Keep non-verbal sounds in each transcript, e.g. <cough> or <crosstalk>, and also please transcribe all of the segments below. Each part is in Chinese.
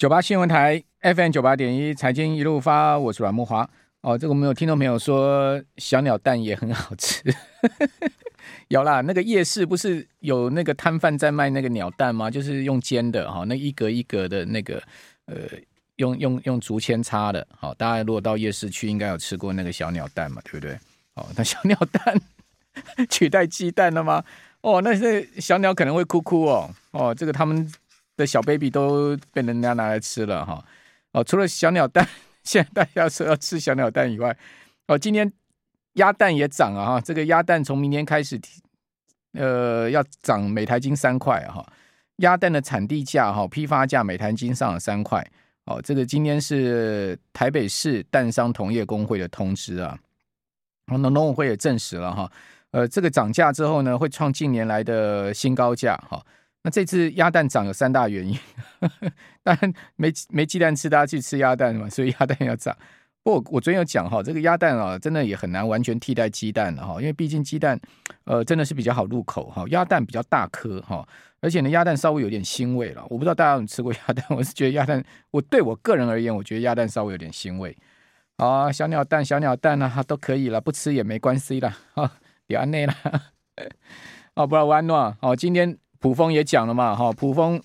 九八新闻台 FM 九八点一财经一路发，我是阮慕华。哦，这个我们有听众朋友说小鸟蛋也很好吃，<laughs> 有啦，那个夜市不是有那个摊贩在卖那个鸟蛋吗？就是用煎的哈，那一格一格的那个呃，用用用竹签插的。好，大家如果到夜市去，应该有吃过那个小鸟蛋嘛，对不对？哦，那小鸟蛋 <laughs> 取代鸡蛋了吗？哦，那些小鸟可能会哭哭哦。哦，这个他们。的小 baby 都被人家拿来吃了哈。哦，除了小鸟蛋，<laughs> 现在大家说要吃小鸟蛋以外，哦，今天鸭蛋也涨啊哈，这个鸭蛋从明天开始，呃，要涨每台斤三块哈，鸭蛋的产地价哈，批发价每台斤上了三块，哦，这个今天是台北市蛋商同业公会的通知啊，那农委会也证实了哈，呃，这个涨价之后呢，会创近年来的新高价哈。那这次鸭蛋涨有三大原因，<laughs> 当然没没鸡蛋吃，大家去吃鸭蛋嘛，所以鸭蛋要涨。不过我昨天有讲哈，这个鸭蛋啊，真的也很难完全替代鸡蛋了哈，因为毕竟鸡蛋呃真的是比较好入口哈，鸭蛋比较大颗哈，而且呢鸭蛋稍微有点腥味了。我不知道大家有没有吃过鸭蛋，<laughs> 我是觉得鸭蛋，我对我个人而言，我觉得鸭蛋稍微有点腥味。啊，小鸟蛋、小鸟蛋啊，都可以了，不吃也没关系了啊，别安内了。<laughs> 哦，不然弯暖哦，今天。卜蜂也讲了嘛，哈，卜蜂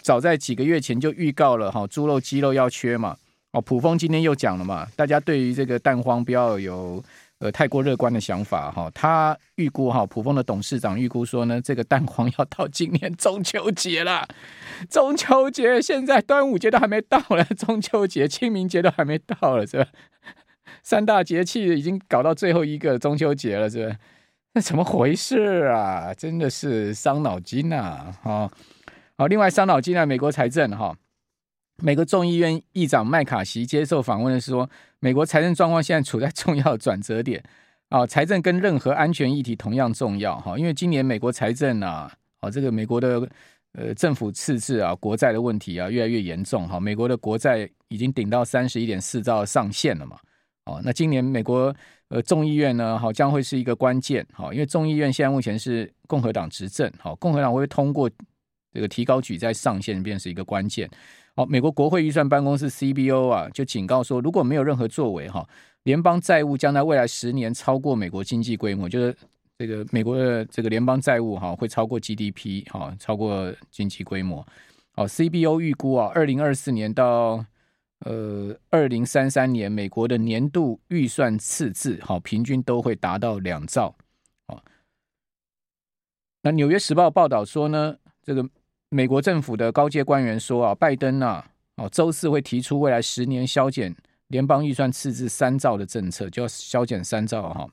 早在几个月前就预告了，哈，猪肉、鸡肉要缺嘛，哦，卜蜂今天又讲了嘛，大家对于这个蛋荒不要有呃太过乐观的想法，哈，他预估哈，卜蜂的董事长预估说呢，这个蛋荒要到今年中秋节了，<laughs> 中秋节现在端午节都还没到了，<laughs> 中秋节、清明节都还没到了，是吧？三大节气已经搞到最后一个中秋节了，是吧？那 <laughs> 怎么回事啊？真的是伤脑筋呐！哈，好，另外伤脑筋啊，美国财政哈，美国众议院议长麦卡锡接受访问的时候说，美国财政状况现在处在重要的转折点 <laughs> 啊，财政跟任何安全议题同样重要哈，因为今年美国财政啊，啊，这个美国的呃政府赤字啊，国债的问题啊越来越严重哈，美国的国债已经顶到三十一点四兆上限了嘛，哦，那今年美国。呃，众议院呢，好将会是一个关键，好，因为众议院现在目前是共和党执政，好，共和党会通过这个提高举债上限，便是一个关键。好，美国国会预算办公室 CBO 啊，就警告说，如果没有任何作为，哈，联邦债务将在未来十年超过美国经济规模，就是这个美国的这个联邦债务哈会超过 GDP，哈，超过经济规模。好，CBO 预估啊，二零二四年到呃，二零三三年美国的年度预算赤字，好，平均都会达到两兆。好，那《纽约时报》报道说呢，这个美国政府的高阶官员说啊，拜登啊，哦，周四会提出未来十年削减联邦预算赤字三兆的政策，就要削减三兆哈。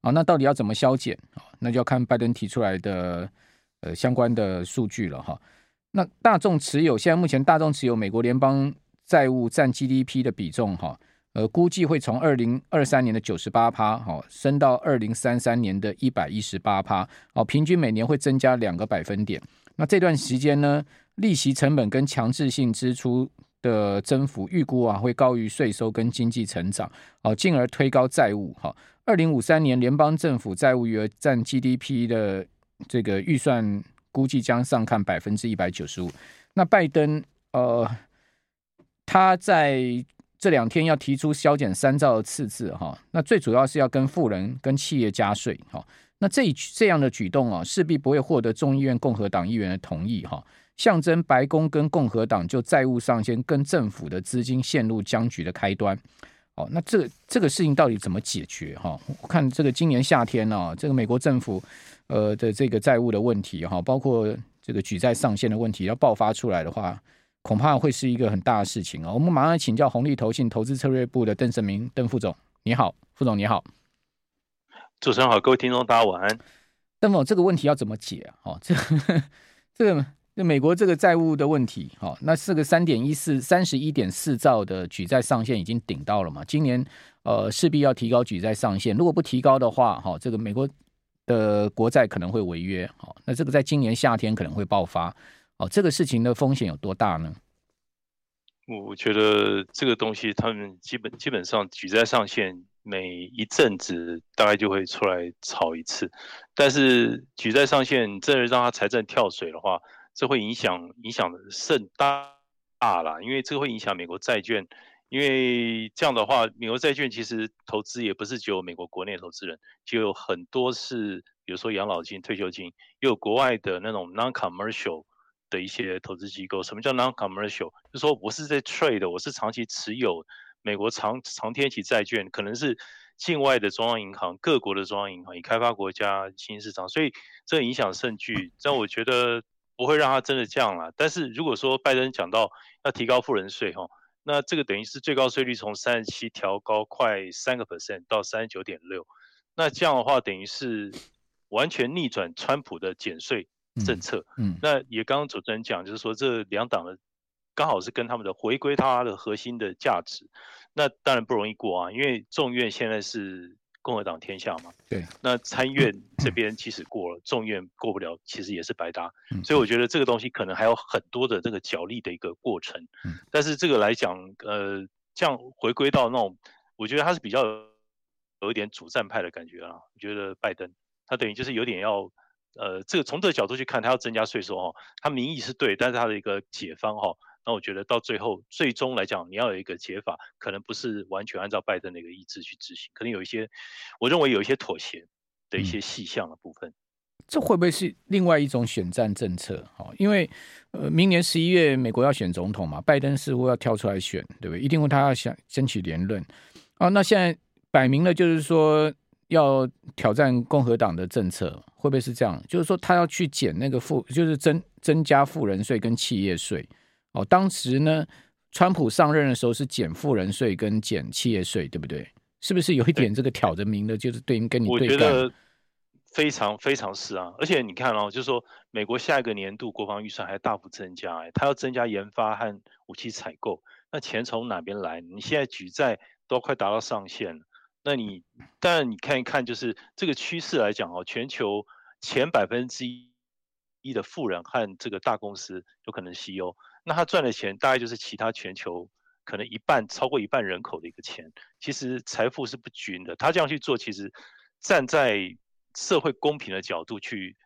好，那到底要怎么削减？那就要看拜登提出来的呃相关的数据了哈。那大众持有现在目前大众持有美国联邦债务占 GDP 的比重哈，呃，估计会从二零二三年的九十八趴哈升到二零三三年的一百一十八趴哦，平均每年会增加两个百分点。那这段时间呢，利息成本跟强制性支出的增幅预估啊会高于税收跟经济成长哦，进而推高债务哈。二零五三年联邦政府债务余额占 GDP 的这个预算。估计将上看百分之一百九十五。那拜登呃，他在这两天要提出削减三兆的赤字哈，那最主要是要跟富人跟企业加税哈。那这这样的举动啊，势必不会获得众议院共和党议员的同意哈，象征白宫跟共和党就债务上限跟政府的资金陷入僵局的开端。哦，那这这个事情到底怎么解决哈？我看这个今年夏天呢，这个美国政府。呃的这个债务的问题哈，包括这个举债上限的问题要爆发出来的话，恐怕会是一个很大的事情啊。我们马上请教红利投信投资策略部的邓胜明邓副总，你好，副总你好，主持人好，各位听众大家晚安。邓总，这个问题要怎么解啊？哦，这个这个这美国这个债务的问题，哈，那是个三点一四三十一点四兆的举债上限已经顶到了嘛？今年呃势必要提高举债上限，如果不提高的话，哈，这个美国。的国债可能会违约，好，那这个在今年夏天可能会爆发，哦，这个事情的风险有多大呢？我觉得这个东西，他们基本基本上举债上限每一阵子大概就会出来炒一次，但是举债上限真的让他财政跳水的话，这会影响影响甚大。大啦，因为这个会影响美国债券。因为这样的话，美国债券其实投资也不是只有美国国内投资人，就有很多是，比如说养老金、退休金，也有国外的那种 non-commercial 的一些投资机构。什么叫 non-commercial？就是说我是在 trade 的，我是长期持有美国长长天期债券，可能是境外的中央银行、各国的中央银行、已开发国家新市场，所以这影响甚巨。但我觉得不会让它真的降了。但是如果说拜登讲到要提高富人税，哈。那这个等于是最高税率从三十七调高快三个 percent 到三十九点六，那这样的话等于是完全逆转川普的减税政策。嗯，嗯那也刚刚主持人讲，就是说这两党的刚好是跟他们的回归他的核心的价值，那当然不容易过啊，因为众院现在是。共和党天下嘛，对，那参院 <clears throat> 这边即使过了，众院过不了，其实也是白搭。所以我觉得这个东西可能还有很多的这个角力的一个过程。但是这个来讲，呃，这样回归到那种，我觉得他是比较有一点主战派的感觉啊。我觉得拜登他等于就是有点要，呃，这个从这个角度去看，他要增加税收哈，他名义是对，但是他的一个解方哈。那我觉得到最后，最终来讲，你要有一个解法，可能不是完全按照拜登的一个意志去执行，可能有一些，我认为有一些妥协的一些细项的部分。嗯，这会不会是另外一种选战政策？哈，因为呃，明年十一月美国要选总统嘛，拜登似乎要跳出来选，对不对？一定会他要想争取连任啊。那现在摆明了就是说要挑战共和党的政策，会不会是这样？就是说他要去减那个富，就是增增加富人税跟企业税。哦，当时呢，川普上任的时候是减富人税跟减企业税，对不对？是不是有一点这个挑着明的，就是对跟你对干？我觉得非常非常是啊，而且你看哦，就是说美国下一个年度国防预算还大幅增加，哎，他要增加研发和武器采购，那钱从哪边来？你现在举债都快达到上限了，那你当然你看一看，就是这个趋势来讲哦，全球前百分之一的富人和这个大公司有可能 CEO。那他赚的钱大概就是其他全球可能一半，超过一半人口的一个钱。其实财富是不均的。他这样去做，其实站在社会公平的角度去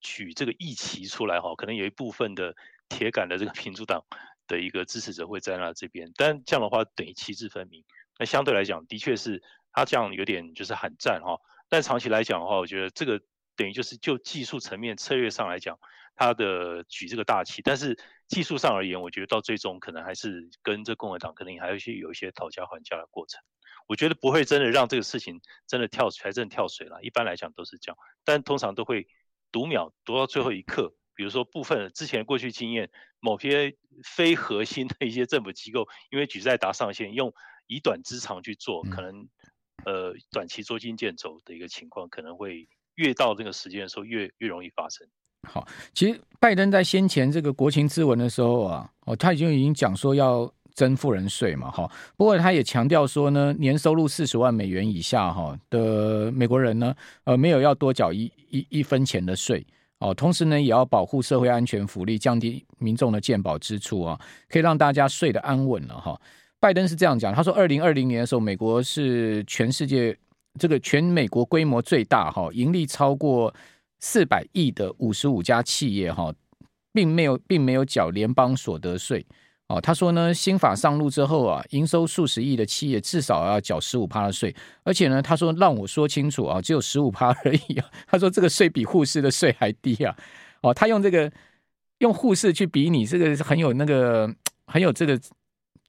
取这个议题出来哈，可能有一部分的铁杆的这个民主党的一个支持者会在那这边。但这样的话等于旗帜分明。那相对来讲，的确是他这样有点就是喊战哈。但长期来讲的话，我觉得这个等于就是就技术层面策略上来讲。他的举这个大旗，但是技术上而言，我觉得到最终可能还是跟这共和党可能还有一些有一些讨价还价的过程。我觉得不会真的让这个事情真的跳财政跳水了，一般来讲都是这样，但通常都会读秒读到最后一刻。比如说部分之前过去经验，某些非核心的一些政府机构，因为举债达上限，用以短之长去做，可能呃短期捉襟见肘的一个情况，可能会越到这个时间的时候越越容易发生。好，其实拜登在先前这个国情咨文的时候啊，哦，他已经已经讲说要征富人税嘛，哈。不过他也强调说呢，年收入四十万美元以下哈的美国人呢，呃，没有要多缴一一一分钱的税哦。同时呢，也要保护社会安全福利，降低民众的健保支出啊，可以让大家睡得安稳了哈。拜登是这样讲，他说，二零二零年的时候，美国是全世界这个全美国规模最大哈，盈利超过。四百亿的五十五家企业哈，并没有并没有缴联邦所得税哦。他说呢，新法上路之后啊，营收数十亿的企业至少要缴十五趴的税，而且呢，他说让我说清楚啊，只有十五趴而已啊。他说这个税比护士的税还低啊。哦，他用这个用护士去比拟，这个很有那个很有这个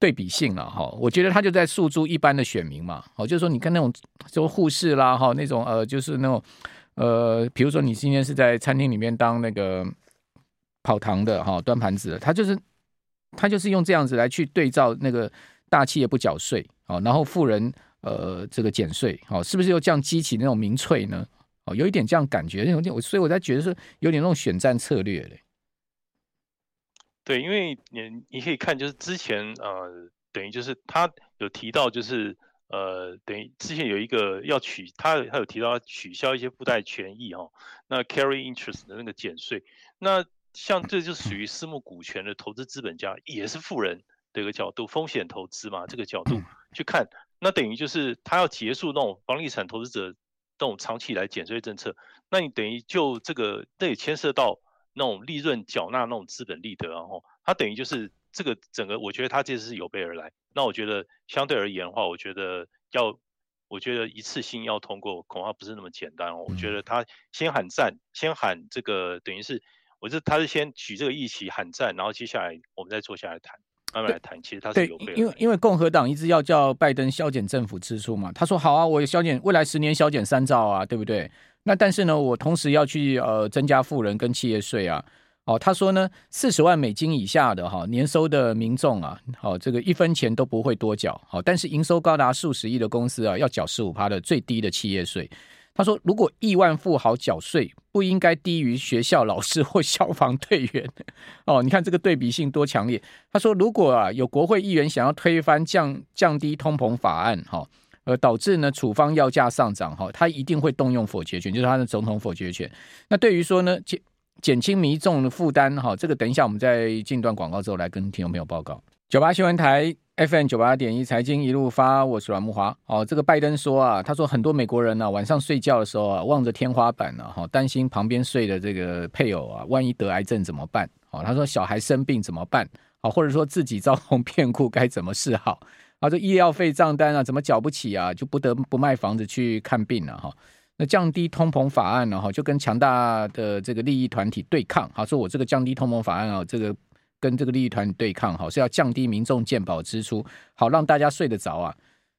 对比性了哈。我觉得他就在诉诸一般的选民嘛。哦，就是说你看那种说护士啦哈，那种呃，就是那种。呃，比如说你今天是在餐厅里面当那个跑堂的哈，端盘子的，他就是他就是用这样子来去对照那个大企业不缴税哦，然后富人呃这个减税哦，是不是又这样激起那种民粹呢？哦，有一点这样感觉，有点我所以我才觉得说有点那种选战策略嘞。对，因为你你可以看，就是之前呃，等于就是他有提到就是。呃，等于之前有一个要取，他他有提到要取消一些附带权益哈，那 carry interest 的那个减税，那像这就属于私募股权的投资资本家，也是富人的一个角度，风险投资嘛，这个角度去看，那等于就是他要结束那种房地产投资者那种长期以来减税政策，那你等于就这个，这也牵涉到那种利润缴纳那种资本利得，然后他等于就是。这个整个我觉得他这次是有备而来。那我觉得相对而言的话，我觉得要，我觉得一次性要通过恐怕不是那么简单哦。我觉得他先喊战，先喊这个等于是，我是他是先举这个议题喊战，然后接下来我们再坐下来谈。慢慢来谈，其实他是有备。因为因为共和党一直要叫拜登削减政府支出嘛，他说好啊，我削减未来十年削减三兆啊，对不对？那但是呢，我同时要去呃增加富人跟企业税啊。哦，他说呢，四十万美金以下的哈年收的民众啊，好这个一分钱都不会多缴。好，但是营收高达数十亿的公司啊，要缴十五趴的最低的企业税。他说：“如果亿万富豪缴税不应该低于学校老师或消防队员。<laughs> ”哦，你看这个对比性多强烈。他说：“如果啊有国会议员想要推翻降降低通膨法案，哈，呃导致呢处方药价上涨，哈，他一定会动用否决权，就是他的总统否决权。那对于说呢减轻民众的负担，哈，这个等一下我们在进段广告之后来跟听众朋友报告。”九八新闻台。FM 九八点一财经一路发，我是阮木华。哦，这个拜登说啊，他说很多美国人呢、啊、晚上睡觉的时候啊，望着天花板呢、啊，哈，担心旁边睡的这个配偶啊，万一得癌症怎么办？哦，他说小孩生病怎么办？好，或者说自己遭逢变故该怎么是好？啊，这医药费账单啊，怎么缴不起啊？就不得不卖房子去看病了哈。那降低通膨法案呢？哈，就跟强大的这个利益团体对抗。好，说我这个降低通膨法案啊，这个。跟这个利益团体对抗，好是要降低民众健保支出，好让大家睡得着啊。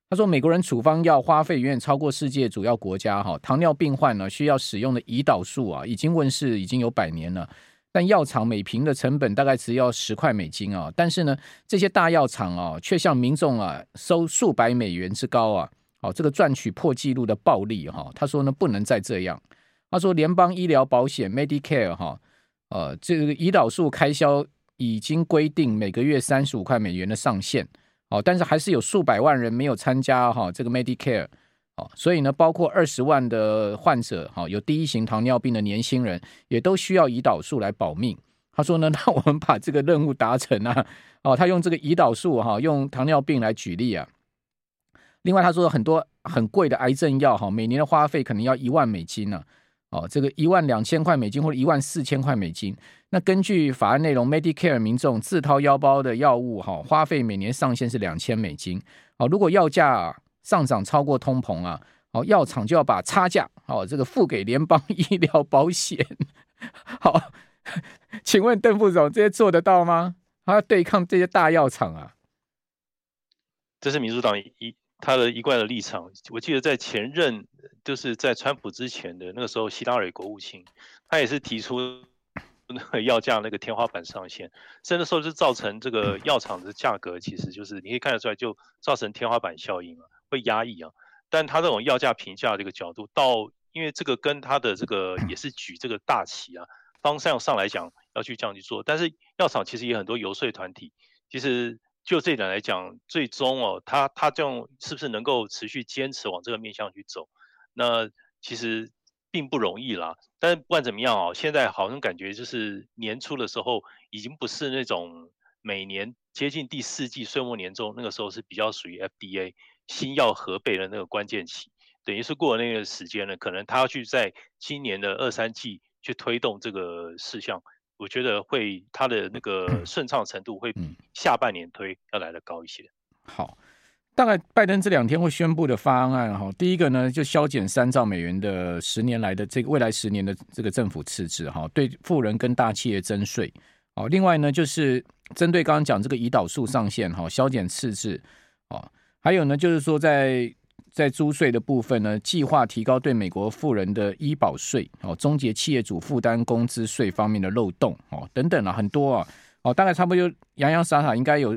他说，美国人处方药花费远远超过世界主要国家，哈，糖尿病患呢需要使用的胰岛素啊，已经问世已经有百年了，但药厂每瓶的成本大概只要十块美金啊，但是呢，这些大药厂啊，却向民众啊收数百美元之高啊，好，这个赚取破纪录的暴利哈。他说呢，不能再这样。他说，联邦医疗保险 Medicare 哈，呃，这个胰岛素开销。已经规定每个月三十五块美元的上限，哦，但是还是有数百万人没有参加哈这个 Medicare，哦，所以呢，包括二十万的患者，哈，有第一型糖尿病的年轻人，也都需要胰岛素来保命。他说呢，<laughs> 那我们把这个任务达成啊，哦，他用这个胰岛素哈，用糖尿病来举例啊。另外他说很多很贵的癌症药哈，每年的花费可能要一万美金呢。哦，这个一万两千块美金或者一万四千块美金，那根据法案内容，Medicare 民众自掏腰包的药物哈，花费每年上限是两千美金。哦，如果药价上涨超过通膨啊，哦，药厂就要把差价哦，这个付给联邦医疗保险。<laughs> 好，请问邓副总，这些做得到吗？他要对抗这些大药厂啊？这是民主党一他的一贯的立场。我记得在前任。就是在川普之前的那个时候，希拉里国务卿，他也是提出那个药价那个天花板上限，甚至说是造成这个药厂的价格，其实就是你可以看得出来，就造成天花板效应啊，会压抑啊。但他这种药价评价这个角度，到因为这个跟他的这个也是举这个大旗啊，方向上来讲要去这样去做，但是药厂其实也很多游说团体，其实就这点来讲，最终哦，他他这样是不是能够持续坚持往这个面向去走？那其实并不容易啦，但是不管怎么样哦，现在好像感觉就是年初的时候，已经不是那种每年接近第四季岁末年终那个时候是比较属于 FDA 新药核备的那个关键期，等于是过了那个时间了，可能他要去在今年的二三季去推动这个事项，我觉得会它的那个顺畅程度会比下半年推要来得高一些。好。大概拜登这两天会宣布的方案哈，第一个呢就削减三兆美元的十年来的这个未来十年的这个政府赤字哈，对富人跟大企业征税哦。另外呢就是针对刚刚讲这个胰岛素上限哈，削减赤字哦。还有呢就是说在在租税的部分呢，计划提高对美国富人的医保税哦，终结企业主负担工资税方面的漏洞哦，等等啊，很多啊哦，大概差不多就洋洋洒洒应该有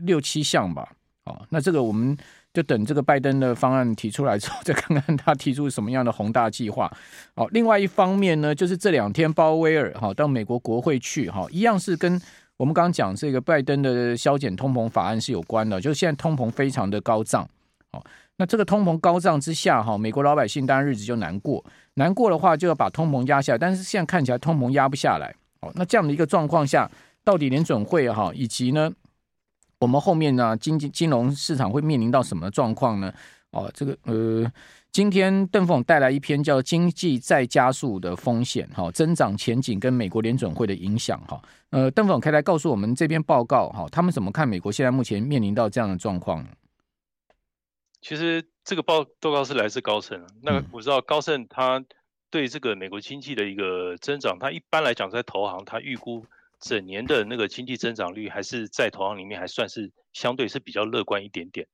六七项吧。哦，那这个我们就等这个拜登的方案提出来之后，<laughs> 再看看他提出什么样的宏大计划。哦，另外一方面呢，就是这两天鲍威尔哈到美国国会去哈，一样是跟我们刚刚讲这个拜登的削减通膨法案是有关的。就是现在通膨非常的高涨，哦，那这个通膨高涨之下哈，美国老百姓当然日子就难过，难过的话就要把通膨压下来，但是现在看起来通膨压不下来。哦，那这样的一个状况下，到底联准会哈以及呢？我们后面呢，经济金融市场会面临到什么状况呢？哦，这个呃，今天邓凤带来一篇叫《经济再加速的风险》哈，增长前景跟美国联准会的影响哈。呃，邓凤可以来告诉我们这篇报告哈，他们怎么看美国现在目前面临到这样的状况？其实这个报报告是来自高盛，那我知道高盛他对这个美国经济的一个增长，他一般来讲在投行，他预估整年的那个经济增长率还是在投行里面还算是相对是比较乐观一点点的。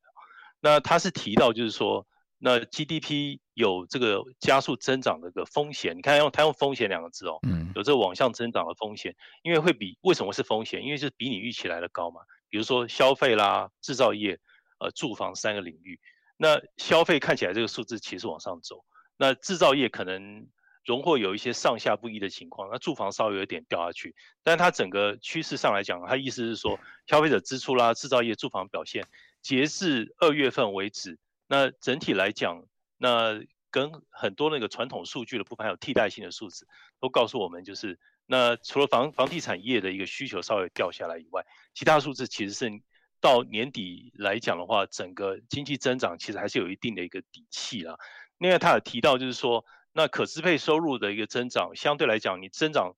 那他是提到就是说。那 GDP 有这个加速增长的一个风险，你看用他用风险两个字哦，嗯，有这个往向增长的风险，因为会比为什么是风险？因为是比你预期来的高嘛。比如说消费啦、制造业、呃住房三个领域，那消费看起来这个数字其实往上走，那制造业可能荣获有一些上下不一的情况，那住房稍微有点掉下去，但它整个趋势上来讲，它意思是说消费者支出啦、制造业、住房表现，截至二月份为止。那整体来讲，那跟很多那个传统数据的部分还有替代性的数字，都告诉我们，就是那除了房房地产业的一个需求稍微掉下来以外，其他数字其实是到年底来讲的话，整个经济增长其实还是有一定的一个底气啦。另外他有提到，就是说那可支配收入的一个增长，相对来讲，你增长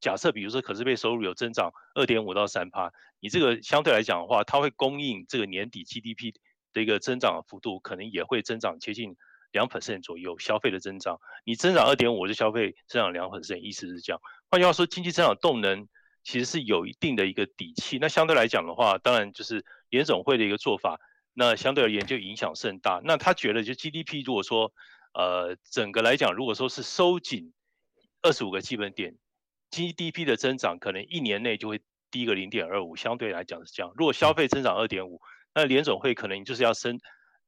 假设比如说可支配收入有增长二点五到三趴，你这个相对来讲的话，它会供应这个年底 GDP。的一个增长的幅度可能也会增长接近两 percent 左右，消费的增长，你增长二点五，就消费增长两 percent，意思是这样。换句话说，经济增长动能其实是有一定的一个底气。那相对来讲的话，当然就是联总会的一个做法，那相对而言就影响甚大。那他觉得，就 GDP 如果说呃整个来讲，如果说是收紧二十五个基本点，GDP 的增长可能一年内就会低个零点二五，相对来讲是这样。如果消费增长二点五，那联总会可能就是要升，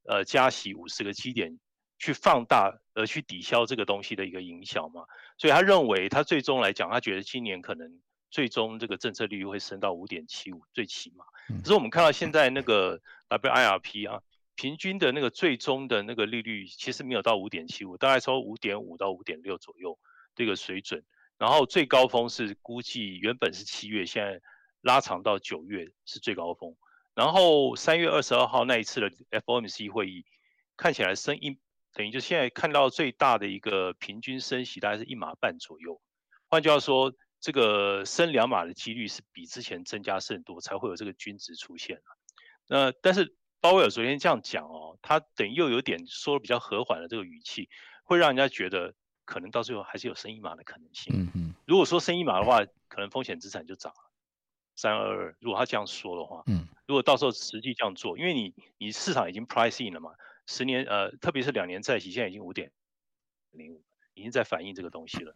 呃，加息五十个基点，去放大而去抵消这个东西的一个影响嘛。所以他认为，他最终来讲，他觉得今年可能最终这个政策利率会升到五点七五，最起码。可是我们看到现在那个 WIRP 啊，平均的那个最终的那个利率其实没有到五点七五，大概说五点五到五点六左右这个水准。然后最高峰是估计原本是七月，现在拉长到九月是最高峰。然后三月二十二号那一次的 FOMC 会议，看起来升一等于就现在看到最大的一个平均升息大概是一码半左右。换句话说，这个升两码的几率是比之前增加甚多，才会有这个均值出现。那但是鲍威尔昨天这样讲哦，他等于又有点说比较和缓的这个语气，会让人家觉得可能到最后还是有升一码的可能性。嗯嗯。如果说升一码的话，可能风险资产就涨了。三二二，如果他这样说的话，嗯，如果到时候实际这样做，因为你你市场已经 price in 了嘛，十年呃，特别是两年债息现在已经五点零五，已经在反映这个东西了。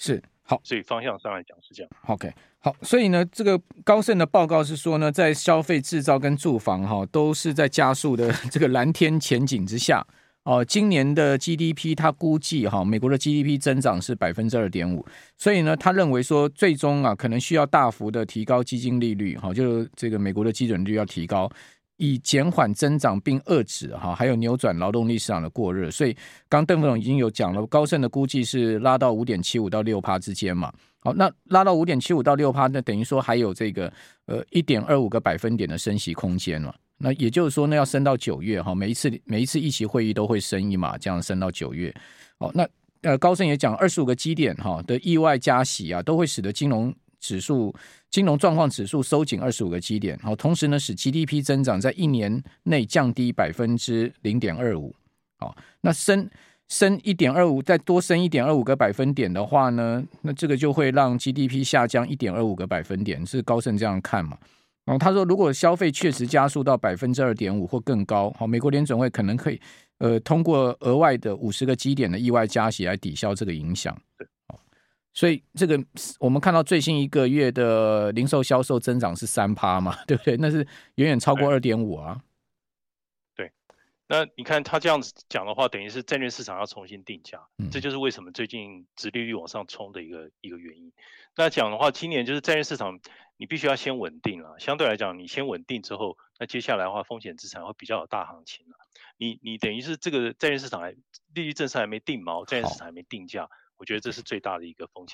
是好，所以方向上来讲是这样。OK，好，所以呢，这个高盛的报告是说呢，在消费、制造跟住房哈，都是在加速的 <laughs> 这个蓝天前景之下。哦，今年的 GDP 他估计哈，美国的 GDP 增长是百分之二点五，所以呢，他认为说最终啊，可能需要大幅的提高基金利率，哈，就这个美国的基准率要提高，以减缓增长并遏制哈，还有扭转劳动力市场的过热。所以刚邓副总已经有讲了，高盛的估计是拉到五点七五到六趴之间嘛。好，那拉到五点七五到六趴，那等于说还有这个呃一点二五个百分点的升息空间了。那也就是说呢，要升到九月哈，每一次每一次议息会议都会升一码，这样升到九月。哦，那呃高盛也讲，二十五个基点哈的意外加息啊，都会使得金融指数、金融状况指数收紧二十五个基点。好，同时呢，使 GDP 增长在一年内降低百分之零点二五。好，那升升一点二五，再多升一点二五个百分点的话呢，那这个就会让 GDP 下降一点二五个百分点，是高盛这样看嘛？哦，他说，如果消费确实加速到百分之二点五或更高，好，美国联准会可能可以，呃，通过额外的五十个基点的意外加息来抵消这个影响。对，所以这个我们看到最新一个月的零售销售增长是三趴嘛，对不对？那是远远超过二点五啊。对，那你看他这样子讲的话，等于是债券市场要重新定价，嗯，这就是为什么最近殖利率往上冲的一个一个原因。那讲的话，今年就是债券市场。你必须要先稳定了，相对来讲，你先稳定之后，那接下来的话，风险资产会比较有大行情了。你你等于是这个债券市场还利率政策还没定锚，债券市场还没定价，我觉得这是最大的一个风险。